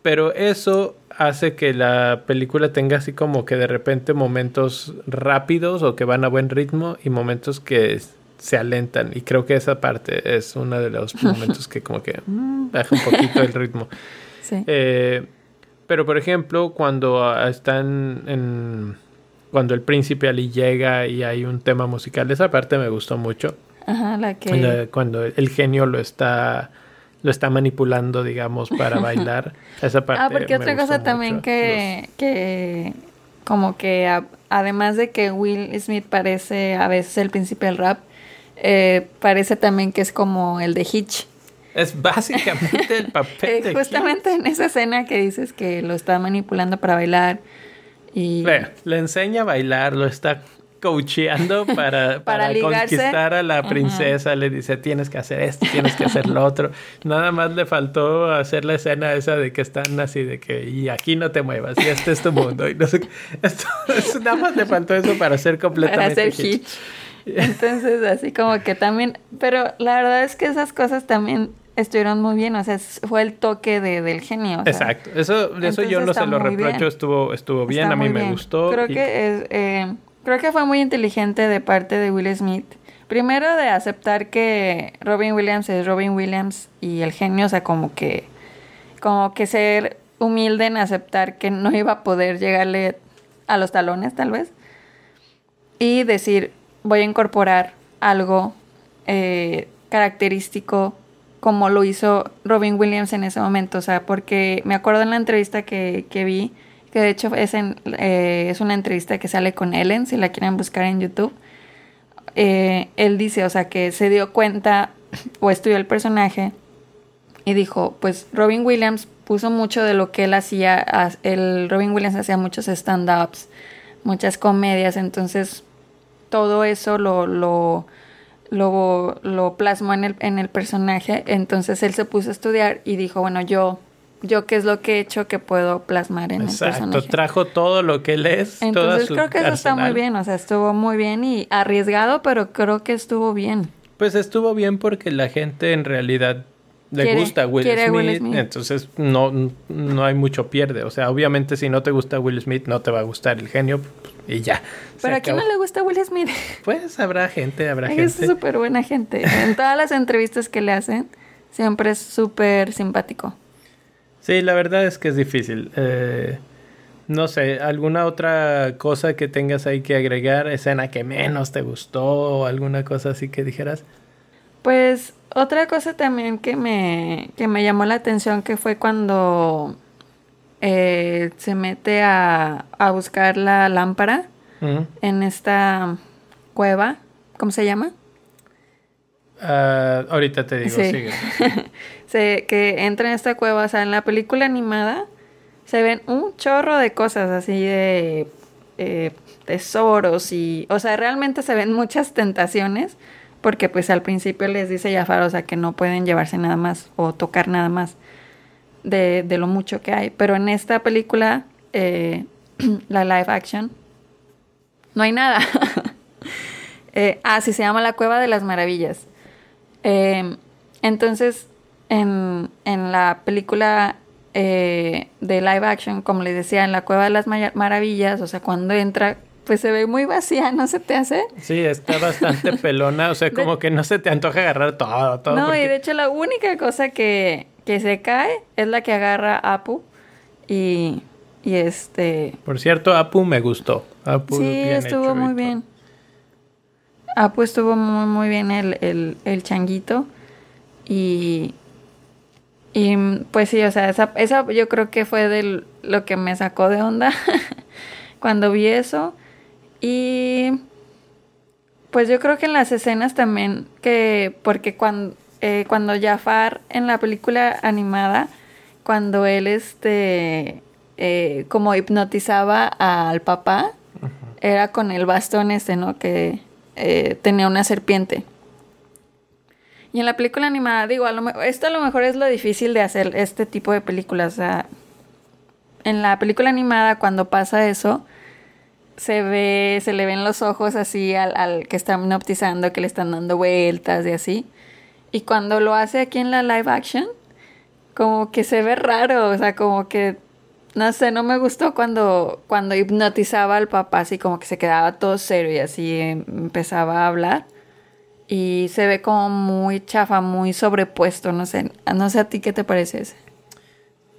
Pero eso hace que la película tenga así como que de repente momentos rápidos o que van a buen ritmo y momentos que se alentan. Y creo que esa parte es uno de los momentos que como que mm, baja un poquito el ritmo. Sí. Eh, Pero por ejemplo, cuando ah, están en. Cuando el príncipe Ali llega y hay un tema musical, esa parte me gustó mucho. Ajá, la que... La- cuando el genio lo está. Lo está manipulando, digamos, para bailar. Esa parte. Ah, porque me otra cosa también que, que como que a- además de que Will Smith parece a veces el príncipe del rap, eh, parece también que es como el de Hitch. Es básicamente el papel Eh, de justamente en esa escena que dices que lo está manipulando para bailar y le enseña a bailar, lo está coacheando para, para, conquistar a la Ajá. princesa. Le dice, tienes que hacer esto, tienes que hacer lo otro. Nada más le faltó hacer la escena esa de que están así de que, y aquí no te muevas, y este es tu mundo. Y no sé. Esto, nada más le faltó eso para ser para completamente hacer Hitch. Hitch. Entonces, así como que también, pero la verdad es que esas cosas también estuvieron muy bien, o sea, fue el toque de, del genio. o sea, Exacto, eso, eso yo no se lo reprocho, bien. estuvo, estuvo bien, Está a mí me bien. gustó. Creo y- que es, eh, creo que fue muy inteligente de parte de Will Smith. Primero de aceptar que Robin Williams es Robin Williams y el genio, o sea, como que como que ser humilde en aceptar que no iba a poder llegarle a los talones, tal vez. Y decir, voy a incorporar algo eh, característico como lo hizo Robin Williams en ese momento. O sea, porque me acuerdo en la entrevista que, que vi, que de hecho es, en- eh, es una entrevista que sale con Ellen, si la quieren buscar en YouTube. Eh, él dice, o sea, que se dio cuenta o estudió el personaje y dijo, pues Robin Williams puso mucho de lo que él hacía, el Robin Williams hacía muchos stand-ups, muchas comedias, entonces todo eso lo, lo, lo, lo plasmó en el, en el personaje, entonces él se puso a estudiar y dijo, bueno, yo, yo qué es lo que he hecho que puedo plasmar en el Exacto, personaje. trajo todo lo que él es. Entonces creo que eso está muy bien, o sea, estuvo muy bien y arriesgado, pero creo que estuvo bien. Pues estuvo bien porque la gente en realidad le Quiere- gusta Will Smith, Will Smith. entonces no, no hay mucho pierde. O sea, obviamente si no te gusta Will Smith, no te va a gustar el genio y ya. Pero a quién no le gusta Will Smith. Pues habrá gente, habrá Ay, es gente. súper buena gente. En todas las entrevistas que le hacen, siempre es súper simpático. Sí, la verdad es que es difícil. Eh, no sé, ¿alguna otra cosa que tengas ahí que agregar? ¿Escena que menos te gustó o alguna cosa así que dijeras? Pues otra cosa también que me, que me llamó la atención que fue cuando eh, se mete a, a buscar la lámpara en esta cueva. ¿Cómo se llama? Ah, ahorita te digo, Sí. sigue. se, que entra en esta cueva, o sea, en la película animada se ven un chorro de cosas así de eh, tesoros y, o sea, realmente se ven muchas tentaciones porque pues al principio les dice Jafar, o sea, que no pueden llevarse nada más o tocar nada más de, lo mucho que hay, pero en esta película, eh, la live action, no hay nada. Eh, ah, sí, se llama La Cueva de las Maravillas. Eh, entonces, en, en la película eh, de live action, como les decía, en la Cueva de las Maravillas, o sea, cuando entra, pues se ve muy vacía, ¿no se te hace? Sí, está bastante pelona, o sea, como que no se te antoja agarrar todo, todo. no, y de hecho la única cosa que, que se cae es la que agarra Apu y, y este... Por cierto, Apu me gustó. Apu Sí, bien estuvo hecho muy bien. Apu estuvo muy, muy bien el, el, el changuito. Y, y pues sí, o sea, esa, esa yo creo que fue de lo que me sacó de onda cuando vi eso. Y pues yo creo que en las escenas también, que porque cuando, eh, cuando Jafar en la película animada, cuando él este eh, como hipnotizaba al papá, era con el bastón este, ¿no? Que eh, tenía una serpiente. Y en la película animada, digo, a lo esto a lo mejor es lo difícil de hacer este tipo de películas. O sea, en la película animada, cuando pasa eso, se ve, se le ven los ojos así al, al que están hipnotizando, que le están dando vueltas y así. Y cuando lo hace aquí en la live action, como que se ve raro, o sea, como que, no sé, no me gustó cuando, cuando hipnotizaba al papá, así como que se quedaba todo serio y así empezaba a hablar. Y se ve como muy chafa, muy sobrepuesto, no sé, no sé a ti qué te parece ese.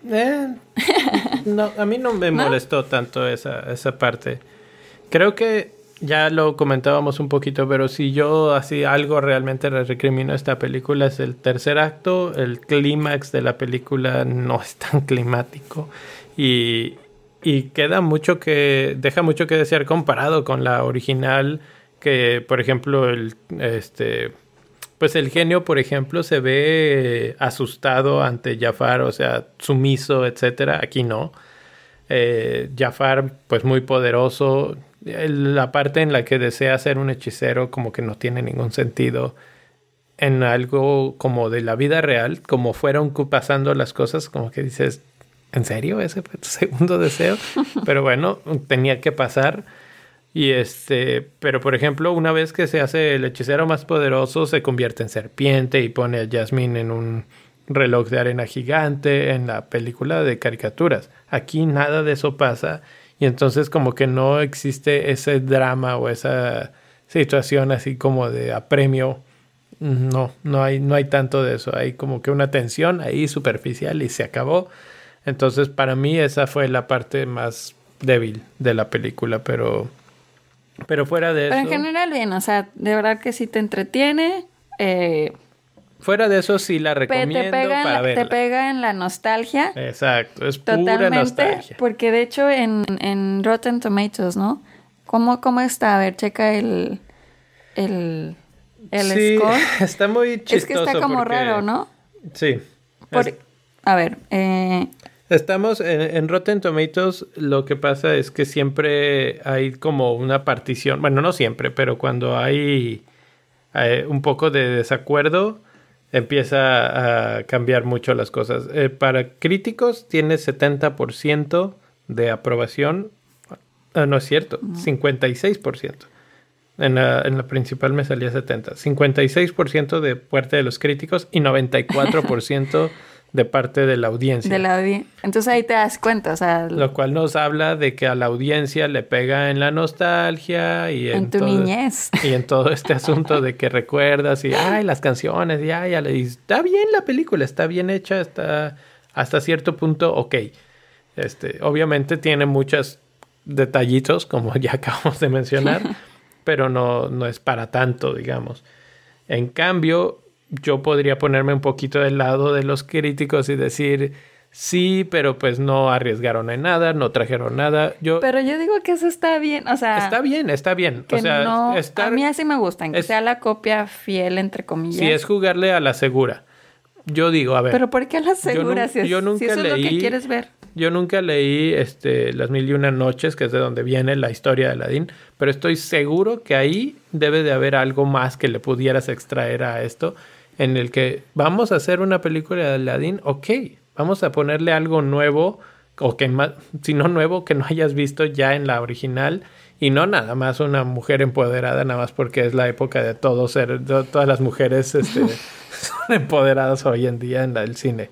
Eh, No, a mí no me ¿No? molestó tanto esa, esa parte. Creo que ya lo comentábamos un poquito, pero si yo así algo realmente le recrimino esta película es el tercer acto, el clímax de la película no es tan climático y, y queda mucho que, deja mucho que desear comparado con la original, que por ejemplo el, este, pues el genio, por ejemplo, se ve asustado ante Jafar, o sea, sumiso, etcétera. Aquí no. Eh, Jafar, pues muy poderoso. La parte en la que desea ser un hechicero, como que no tiene ningún sentido. En algo como de la vida real, como fueron pasando las cosas, como que dices, ¿en serio? ¿Ese fue tu segundo deseo? Pero bueno, tenía que pasar. Y este, pero por ejemplo, una vez que se hace el hechicero más poderoso, se convierte en serpiente y pone a Jasmine en un reloj de arena gigante en la película de caricaturas. Aquí nada de eso pasa y entonces como que no existe ese drama o esa situación así como de apremio. No, no hay, no hay tanto de eso. Hay como que una tensión ahí superficial y se acabó. Entonces, para mí esa fue la parte más débil de la película, pero pero fuera de Pero en eso, general bien, o sea, de verdad que sí te entretiene. eh, fuera de eso sí la recomiendo te, pega en para la, te pega en la nostalgia. Exacto, es pura Totalmente. nostalgia. Porque de hecho en, en Rotten Tomatoes, ¿no? ¿Cómo, cómo está? A ver, checa el, el, el sí, score. está muy chistoso Es que está como porque- raro, ¿no? Sí. Por- Es- a ver, eh, Estamos en, en Rotten Tomatoes, lo que pasa es que siempre hay como una partición, bueno, no siempre, pero cuando hay eh, un poco de desacuerdo, empieza a cambiar mucho las cosas. Eh, para críticos tiene 70% de aprobación, Ah, no es cierto, 56%. En la, en la principal me salía 70. 56% de parte de los críticos y 94% de parte de la audiencia. de la audi- Entonces ahí te das cuenta, o sea, Lo cual nos habla de que a la audiencia le pega en la nostalgia y en, en tu todo, niñez. y en todo este asunto de que recuerdas y ay las canciones y ay, y está bien la película, está bien hecha, está hasta cierto punto ok. Este, obviamente tiene muchos detallitos como ya acabamos de mencionar, pero no, no es para tanto, digamos. En cambio, yo podría ponerme un poquito del lado de los críticos y decir, sí, pero pues no arriesgaron en nada, no trajeron nada. Yo, Pero yo digo que eso está bien, o sea, está bien, está bien. que o sea, no, estar- a mí así me gustan, que es- sea la copia fiel, entre comillas. si es jugarle a la segura. Yo digo, a ver, Pero ¿por qué a la Yo segura nun- si, es- yo si nunca eso es lo que leí- quieres ver? yo nunca leí este, Las Mil y Una Noches, que es de donde viene la historia de Aladdin, pero estoy seguro que ahí debe de haber algo más que le pudieras extraer a esto, en el que vamos a hacer una película de Aladdin, ok, vamos a ponerle algo nuevo, o que más, si no nuevo, que no hayas visto ya en la original, y no nada más una mujer empoderada, nada más porque es la época de todo ser, de todas las mujeres este, son empoderadas hoy en día en la- el cine.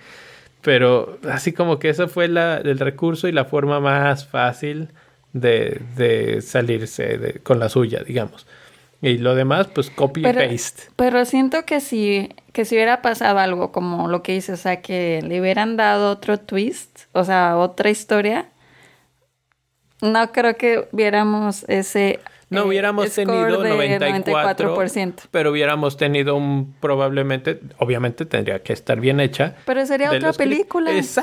Pero así como que eso fue la, el recurso y la forma más fácil de, de salirse de- con la suya, digamos. Y lo demás, pues copy Pero, y paste. pero siento que si, que si hubiera pasado algo como lo que dices, o sea, que le hubieran dado otro twist, o sea, otra historia, no creo que viéramos ese... No hubiéramos tenido de 94, 94%. pero hubiéramos tenido un probablemente, obviamente tendría que estar bien hecha. Pero sería otra película. Eso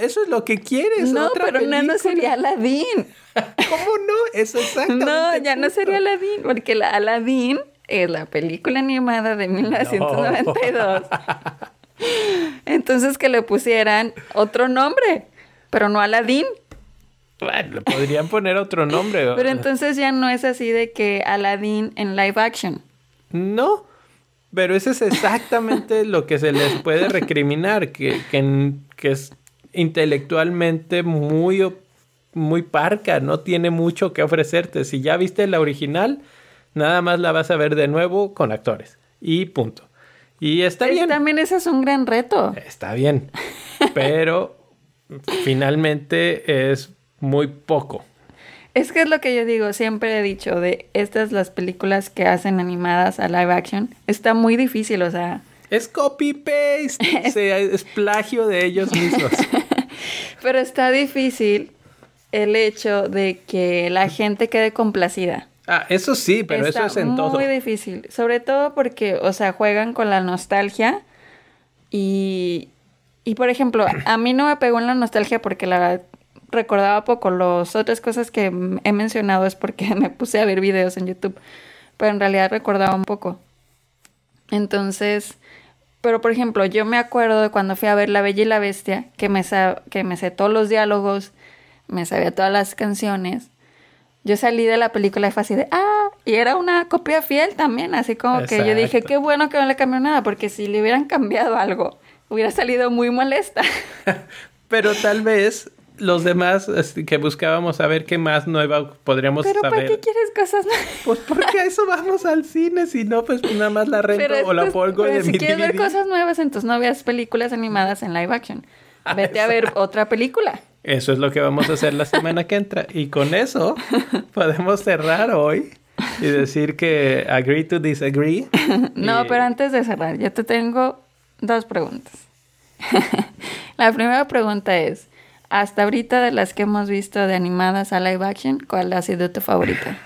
es lo que quieres. No, otra pero no, sería Aladdin. ¿Cómo no? Es exactamente. No, ya no sería Aladdin, porque la Aladdin es la película animada de 1992. Entonces que le pusieran otro nombre, pero no Aladdin. Bueno, le podrían poner otro nombre. Pero entonces ya no es así de que Aladdin en live action. No, pero eso es exactamente lo que se les puede recriminar, que, que, que es intelectualmente muy, muy parca, no tiene mucho que ofrecerte. Si ya viste la original, nada más la vas a ver de nuevo con actores. Y punto. Y está Es- bien. También ese es un gran reto. Está bien. Pero finalmente es muy poco. Es que es lo que yo digo, siempre he dicho de estas las películas que hacen animadas a live action, está muy difícil, o sea, Es copy-paste. sea, es plagio de ellos mismos. Pero está difícil el hecho de que la gente quede complacida. Ah, eso sí, pero Está eso es en muy todo. difícil. Sobre todo porque, o sea, juegan con la nostalgia. Y, y por ejemplo, a mí no me pegó en la nostalgia porque la verdad recordaba poco. Las otras cosas que he mencionado es porque me puse a ver videos en YouTube. Pero en realidad recordaba un poco. Entonces, pero por ejemplo, yo me acuerdo de cuando fui a ver La Bella y la Bestia, que me, que me sé todos los diálogos, me sabía todas las canciones. Yo salí de la película y fue así de, ah, y era una copia fiel también, así como que yo dije, qué bueno que no le cambió nada, porque si le hubieran cambiado algo, hubiera salido muy molesta. Pero tal vez los demás este, que buscábamos saber qué más nueva podríamos Pero ¿para saber. qué quieres cosas nuevas? Pues porque a eso vamos al cine, si no, pues nada más la rento Pero o la pongo pero de si mi quieres ver DVD. cosas nuevas, entonces no veas películas animadas en live action. Ah, Vete a ver otra película. Eso es lo que vamos a hacer la semana que entra. Y con eso podemos cerrar hoy y decir que agree to disagree. No, Y- pero antes de cerrar, yo te tengo dos preguntas. La primera pregunta es, hasta ahorita de las que hemos visto de animadas a live action, ¿cuál ha sido tu favorita?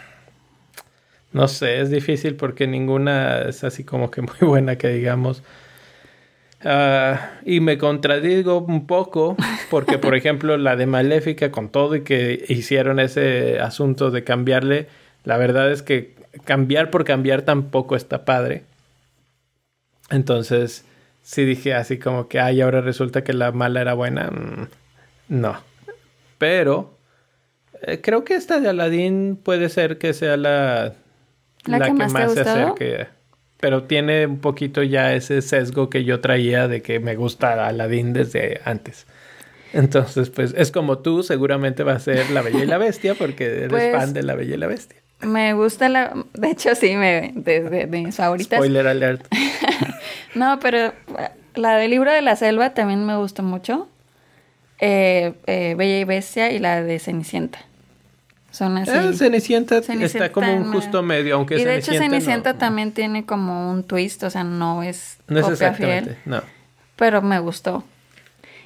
No sé, es difícil porque ninguna es así como que muy buena que digamos. Ah, y me contradigo un poco porque, por ejemplo, la de Maléfica con todo y que hicieron ese asunto de cambiarle, la verdad es que cambiar por cambiar tampoco está padre. Entonces, sí dije así como que, ay, ahora resulta que la mala era buena. Mm, no. Pero eh, creo que esta de Aladdin puede ser que sea la, ¿La que más se gustado? acerque. Pero tiene un poquito ya ese sesgo que yo traía de que me gusta Aladdin desde antes. Entonces, pues es como tú, seguramente va a ser La Bella y la Bestia porque eres Pues- fan de La Bella y la Bestia. Me gusta la... De hecho, sí, me, de, de- de mis favoritas. Spoiler alert. No, pero la del libro de la selva también me gustó mucho. Eh, eh, Bella y Bestia y la de Cenicienta. Son así. Eh, Cenicienta, Cenicienta está como un justo medio, aunque y de hecho Cenicienta, no, también tiene como un twist, o sea, no es no es copia exactamente, fiel, no. pero me gustó.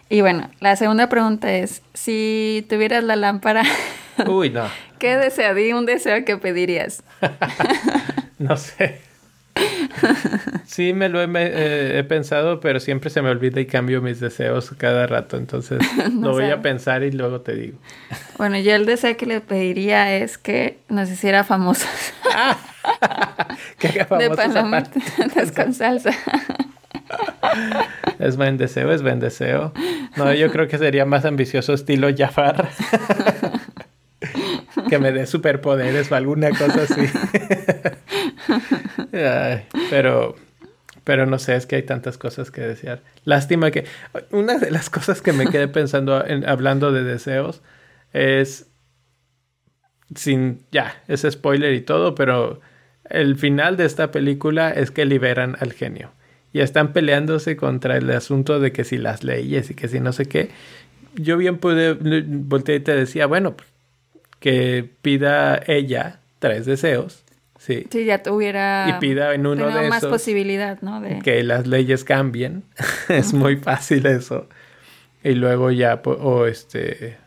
Y bueno, la segunda pregunta es, si tuvieras la lámpara, Uy, no. ¿qué deseo? Di un deseo que pedirías. No sé. Sí, me lo he, me- eh, he pensado, pero siempre se me olvida y cambio mis deseos cada rato. Entonces lo voy a pensar y luego te digo. Bueno, yo el deseo que le pediría es que nos hiciera famosos Que haga de palomitas con salsa. Es buen deseo, es buen deseo. No, yo creo que sería más ambicioso estilo Jafar. Que me dé superpoderes o alguna cosa así. Ay, pero, pero no sé, es que hay tantas cosas que desear. Lástima que una de las cosas que me quedé pensando en- hablando de deseos es sin ya, es spoiler y todo, pero el final de esta película es que liberan al genio. Y están peleándose contra el asunto de que si las leyes y que si no sé qué. Yo bien pude, volteé y te decía, bueno, pues, que pida ella tres deseos, sí, Si ya tuviera... y pida en uno de más esos posibilidad, ¿no? De... que las leyes cambien. es muy fácil eso. Y luego ya, o este,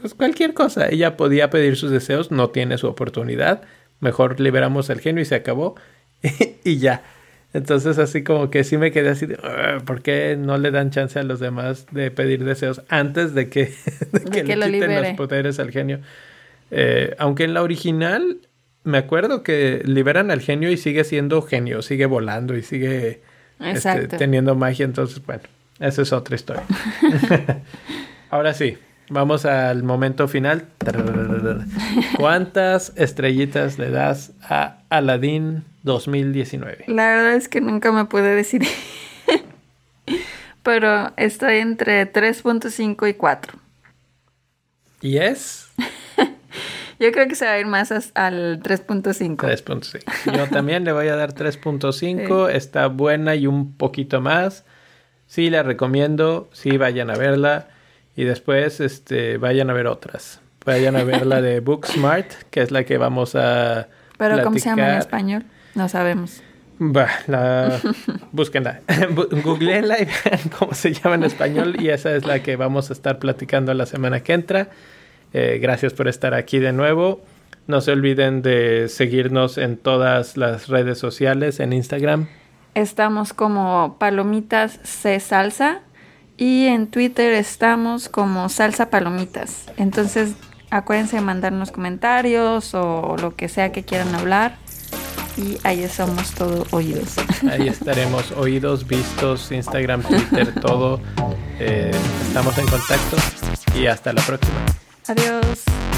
pues cualquier cosa. Ella podía pedir sus deseos, no tiene su oportunidad. Mejor liberamos al genio y se acabó. y ya. Entonces así como que sí me quedé así de, "Ugh, ¿por qué no le dan chance a los demás de pedir deseos antes de que, de que, que le quiten los poderes al genio? Eh, aunque en la original me acuerdo que liberan al genio y sigue siendo genio, sigue volando y sigue este, teniendo magia. Entonces, bueno, esa es otra historia. Ahora sí, vamos al momento final. ¿Cuántas estrellitas le das a Aladdin 2019? La verdad es que nunca me pude decidir. Pero estoy entre 3.5 y 4. ¿Y es? Yo creo que se va a ir más al 3.5. 3.5. Yo también le voy a dar 3.5. Está buena y un poquito más. Sí, la recomiendo. Sí, vayan a verla. Y después este, vayan a ver otras. Vayan a ver la de Booksmart, que es la que vamos a. Pero ¿cómo se llama en platicar. español? No sabemos. Va, la... búsquenla. Googleenla y vean cómo se llama en español y esa es la que vamos a estar platicando la semana que entra. Eh, gracias por estar aquí de nuevo. No se olviden de seguirnos en todas las redes sociales, en Instagram. Estamos como Palomitas C Salsa y en Twitter estamos como Salsa Palomitas. Entonces, acuérdense de mandarnos comentarios o lo que sea que quieran hablar. Y ahí somos todo oídos. Ahí estaremos oídos, vistos, Instagram, Twitter, todo. Eh, estamos en contacto y hasta la próxima. Adiós.